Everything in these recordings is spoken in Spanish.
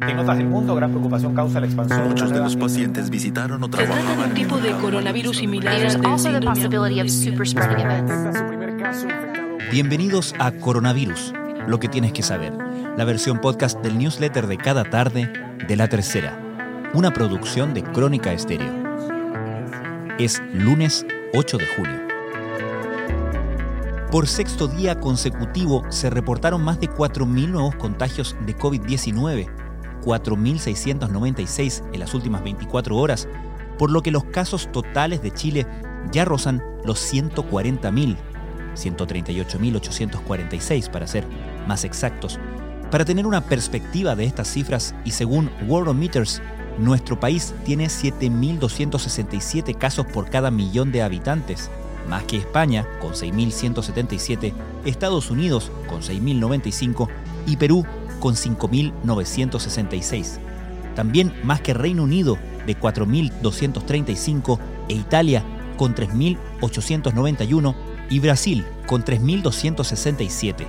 En otras del mundo, gran preocupación causa la expansión. Muchos de los pacientes visitaron o trabajaban un tipo de coronavirus similar. Bienvenidos a Coronavirus, lo que tienes que saber, la versión podcast del newsletter de cada tarde de La Tercera, una producción de Crónica Estéreo. Es lunes 8 de junio. Por sexto día consecutivo se reportaron más de 4.000 nuevos contagios de COVID-19, 4.696 en las últimas 24 horas, por lo que los casos totales de Chile ya rozan los 140.000. 138.846 para ser más exactos. Para tener una perspectiva de estas cifras y según Worldometers, nuestro país tiene 7.267 casos por cada millón de habitantes, más que España con 6.177, Estados Unidos con 6.095 y Perú con 5.966. También más que Reino Unido de 4.235 e Italia con 3.891 y Brasil con 3.267.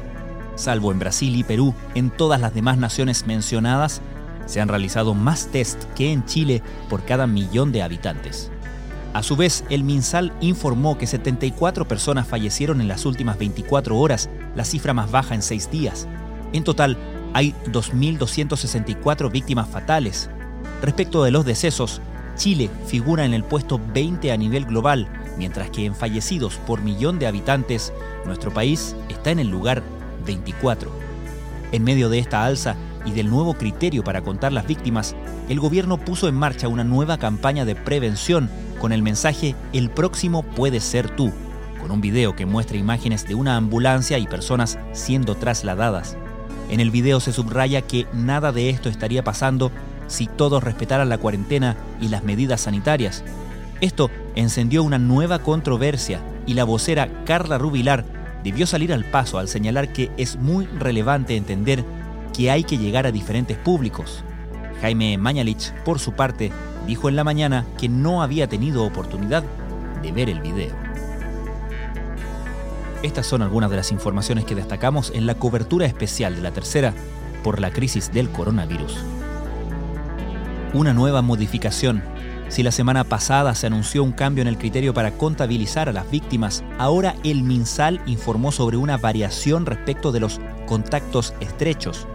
Salvo en Brasil y Perú, en todas las demás naciones mencionadas, se han realizado más test que en Chile por cada millón de habitantes. A su vez, el MinSal informó que 74 personas fallecieron en las últimas 24 horas, la cifra más baja en seis días. En total, hay 2.264 víctimas fatales. Respecto de los decesos, Chile figura en el puesto 20 a nivel global, mientras que en fallecidos por millón de habitantes, nuestro país está en el lugar 24. En medio de esta alza y del nuevo criterio para contar las víctimas, el gobierno puso en marcha una nueva campaña de prevención con el mensaje El próximo puede ser tú, con un video que muestra imágenes de una ambulancia y personas siendo trasladadas. En el video se subraya que nada de esto estaría pasando si todos respetaran la cuarentena y las medidas sanitarias. Esto encendió una nueva controversia y la vocera Carla Rubilar debió salir al paso al señalar que es muy relevante entender que hay que llegar a diferentes públicos. Jaime Mañalich, por su parte, dijo en la mañana que no había tenido oportunidad de ver el video. Estas son algunas de las informaciones que destacamos en la cobertura especial de la tercera por la crisis del coronavirus. Una nueva modificación. Si la semana pasada se anunció un cambio en el criterio para contabilizar a las víctimas, ahora el MinSal informó sobre una variación respecto de los contactos estrechos.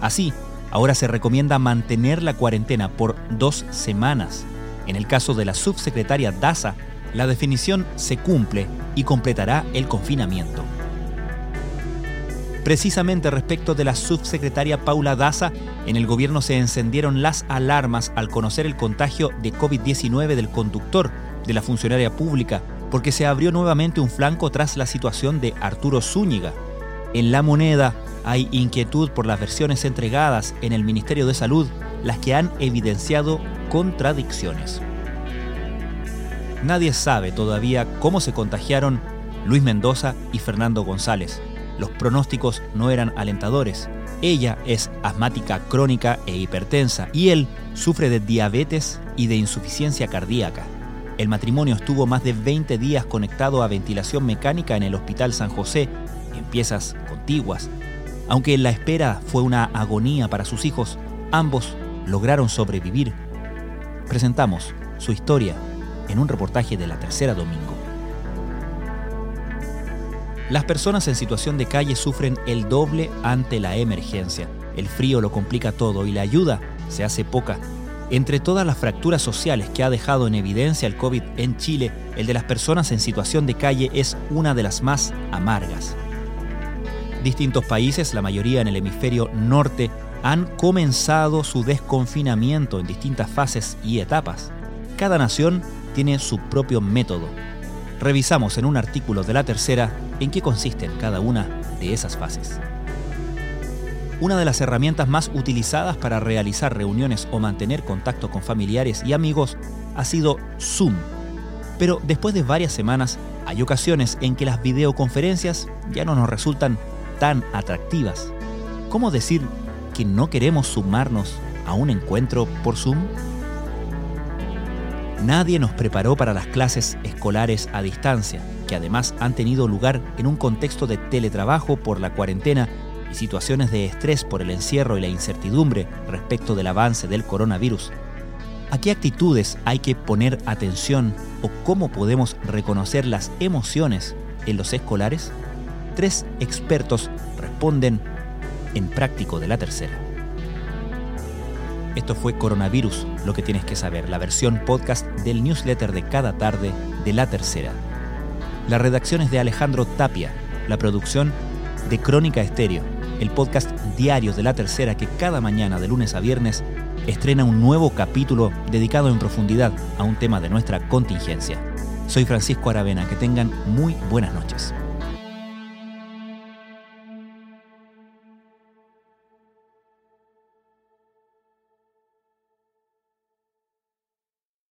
Así, ahora se recomienda mantener la cuarentena por dos semanas. En el caso de la subsecretaria Daza, la definición se cumple y completará el confinamiento. Precisamente respecto de la subsecretaria Paula Daza, en el gobierno se encendieron las alarmas al conocer el contagio de COVID-19 del conductor de la funcionaria pública, porque se abrió nuevamente un flanco tras la situación de Arturo Zúñiga. En la moneda hay inquietud por las versiones entregadas en el Ministerio de Salud, las que han evidenciado contradicciones. Nadie sabe todavía cómo se contagiaron Luis Mendoza y Fernando González. Los pronósticos no eran alentadores. Ella es asmática crónica e hipertensa y él sufre de diabetes y de insuficiencia cardíaca. El matrimonio estuvo más de 20 días conectado a ventilación mecánica en el Hospital San José, en piezas contiguas. Aunque la espera fue una agonía para sus hijos, ambos lograron sobrevivir. Presentamos su historia en un reportaje de la tercera domingo. Las personas en situación de calle sufren el doble ante la emergencia. El frío lo complica todo y la ayuda se hace poca. Entre todas las fracturas sociales que ha dejado en evidencia el COVID en Chile, el de las personas en situación de calle es una de las más amargas. Distintos países, la mayoría en el hemisferio norte, han comenzado su desconfinamiento en distintas fases y etapas. Cada nación tiene su propio método. Revisamos en un artículo de la tercera en qué consisten cada una de esas fases. Una de las herramientas más utilizadas para realizar reuniones o mantener contacto con familiares y amigos ha sido Zoom. Pero después de varias semanas, hay ocasiones en que las videoconferencias ya no nos resultan tan atractivas. ¿Cómo decir que no queremos sumarnos a un encuentro por Zoom? Nadie nos preparó para las clases escolares a distancia, que además han tenido lugar en un contexto de teletrabajo por la cuarentena y situaciones de estrés por el encierro y la incertidumbre respecto del avance del coronavirus, ¿a qué actitudes hay que poner atención o cómo podemos reconocer las emociones en los escolares? Tres expertos responden en práctico de la tercera. Esto fue Coronavirus, lo que tienes que saber, la versión podcast del newsletter de cada tarde de la tercera. La redacción es de Alejandro Tapia, la producción de Crónica Estéreo, el podcast diario de la tercera que cada mañana de lunes a viernes estrena un nuevo capítulo dedicado en profundidad a un tema de nuestra contingencia. Soy Francisco Aravena, que tengan muy buenas noches.